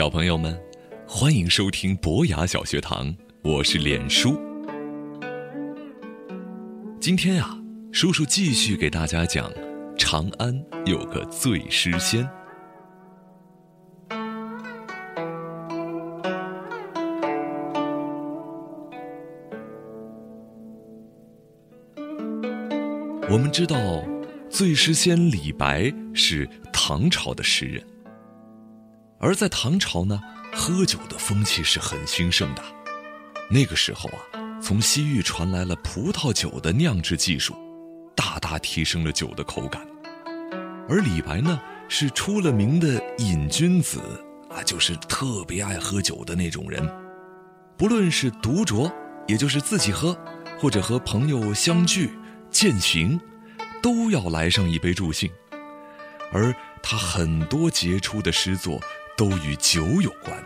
小朋友们，欢迎收听博雅小学堂，我是脸叔。今天呀，叔叔继续给大家讲，长安有个醉诗仙。我们知道，醉诗仙李白是唐朝的诗人。而在唐朝呢，喝酒的风气是很兴盛的。那个时候啊，从西域传来了葡萄酒的酿制技术，大大提升了酒的口感。而李白呢，是出了名的瘾君子啊，就是特别爱喝酒的那种人。不论是独酌，也就是自己喝，或者和朋友相聚践行，都要来上一杯助兴。而他很多杰出的诗作。都与酒有关。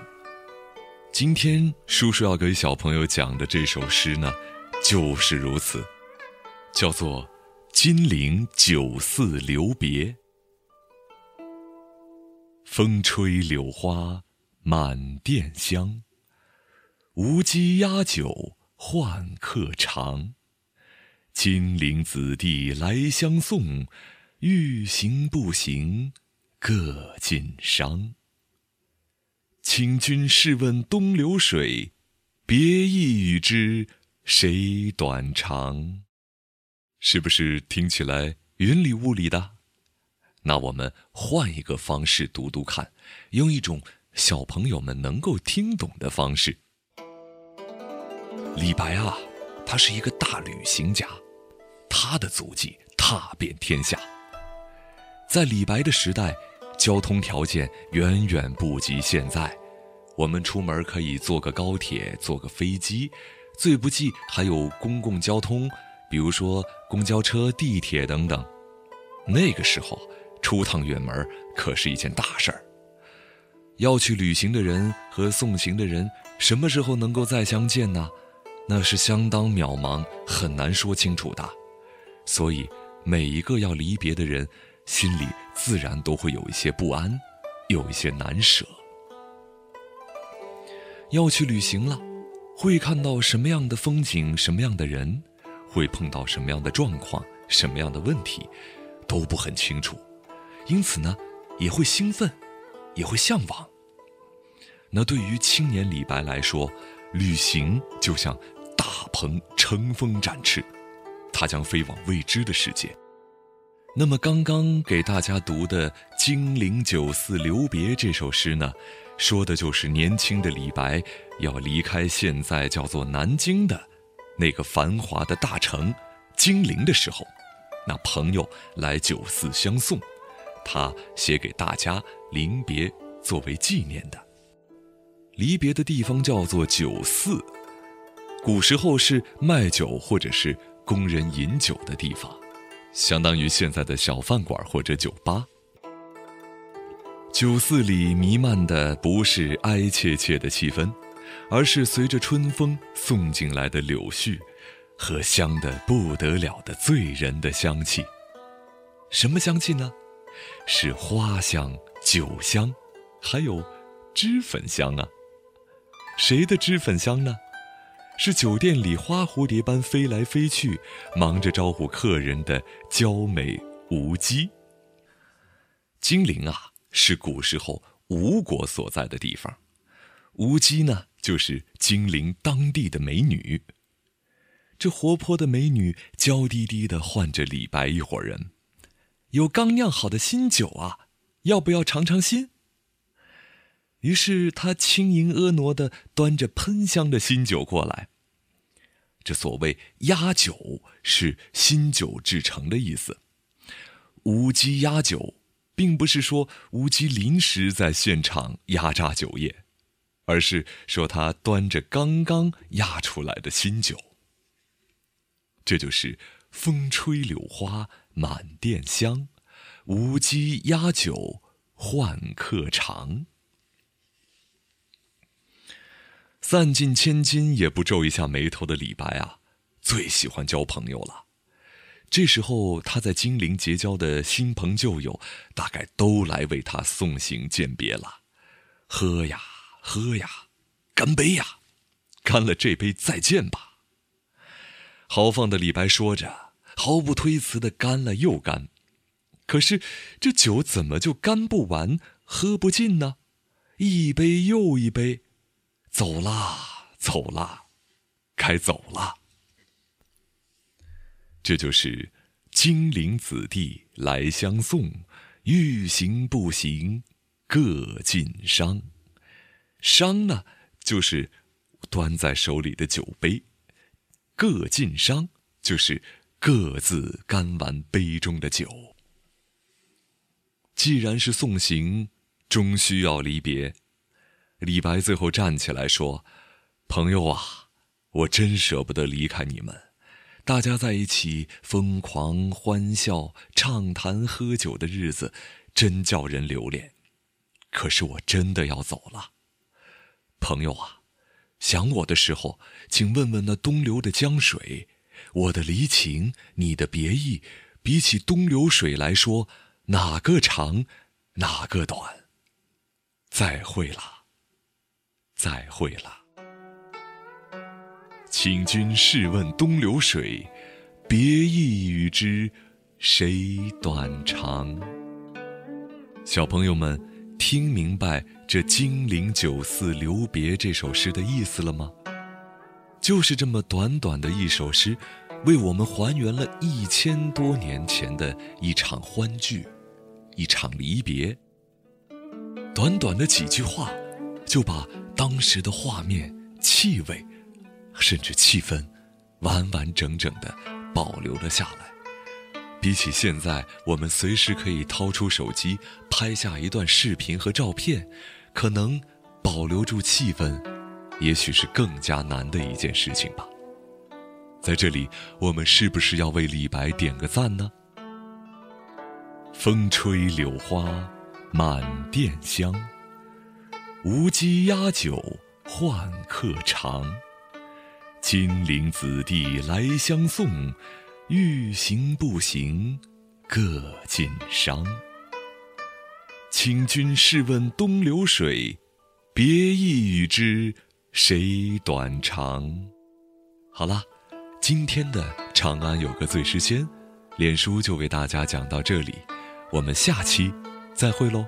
今天叔叔要给小朋友讲的这首诗呢，就是如此，叫做《金陵酒肆留别》。风吹柳花满店香，无鸡压酒换客尝。金陵子弟来相送，欲行不行各尽觞。请君试问东流水，别意与之谁短长？是不是听起来云里雾里的？那我们换一个方式读读看，用一种小朋友们能够听懂的方式。李白啊，他是一个大旅行家，他的足迹踏遍天下。在李白的时代。交通条件远远不及现在，我们出门可以坐个高铁，坐个飞机，最不济还有公共交通，比如说公交车、地铁等等。那个时候，出趟远门可是一件大事儿。要去旅行的人和送行的人什么时候能够再相见呢？那是相当渺茫，很难说清楚的。所以，每一个要离别的人。心里自然都会有一些不安，有一些难舍。要去旅行了，会看到什么样的风景，什么样的人，会碰到什么样的状况，什么样的问题，都不很清楚。因此呢，也会兴奋，也会向往。那对于青年李白来说，旅行就像大鹏乘风展翅，他将飞往未知的世界。那么刚刚给大家读的《金陵酒肆留别》这首诗呢，说的就是年轻的李白要离开现在叫做南京的那个繁华的大城金陵的时候，那朋友来酒肆相送，他写给大家临别作为纪念的。离别的地方叫做酒肆，古时候是卖酒或者是供人饮酒的地方。相当于现在的小饭馆或者酒吧。酒肆里弥漫的不是哀切切的气氛，而是随着春风送进来的柳絮，和香的不得了的醉人的香气。什么香气呢？是花香、酒香，还有脂粉香啊。谁的脂粉香呢？是酒店里花蝴蝶般飞来飞去，忙着招呼客人的娇美无姬。精灵啊，是古时候吴国所在的地方，吴姬呢，就是金陵当地的美女。这活泼的美女娇滴滴的唤着李白一伙人，有刚酿好的新酒啊，要不要尝尝新？于是他轻盈婀娜的端着喷香的新酒过来。这所谓压酒，是新酒制成的意思。吴姬压酒，并不是说无机临时在现场压榨酒液，而是说他端着刚刚压出来的新酒。这就是风吹柳花满店香，无机压酒换客尝。散尽千金也不皱一下眉头的李白啊，最喜欢交朋友了。这时候他在金陵结交的新朋旧友，大概都来为他送行饯别了。喝呀喝呀，干杯呀！干了这杯再见吧。豪放的李白说着，毫不推辞的干了又干。可是这酒怎么就干不完、喝不尽呢？一杯又一杯，走啦走啦，该走了。这就是金陵子弟来相送，欲行不行，各尽觞。觞呢，就是端在手里的酒杯；各尽觞，就是各自干完杯中的酒。既然是送行，终须要离别。李白最后站起来说：“朋友啊，我真舍不得离开你们。大家在一起疯狂欢笑、畅谈、喝酒的日子，真叫人留恋。可是我真的要走了。”朋友啊，想我的时候，请问问那东流的江水，我的离情，你的别意，比起东流水来说，哪个长，哪个短？再会了，再会了。请君试问东流水，别意与之谁短长？小朋友们。听明白这“金陵酒肆留别”这首诗的意思了吗？就是这么短短的一首诗，为我们还原了一千多年前的一场欢聚，一场离别。短短的几句话，就把当时的画面、气味，甚至气氛，完完整整的保留了下来。比起现在，我们随时可以掏出手机拍下一段视频和照片，可能保留住气氛，也许是更加难的一件事情吧。在这里，我们是不是要为李白点个赞呢？风吹柳花满店香，无鸡压酒换客尝。金陵子弟来相送。欲行不行，各尽觞。请君试问东流水，别意与之谁短长？好了，今天的《长安有个醉诗仙》，脸书就为大家讲到这里，我们下期再会喽。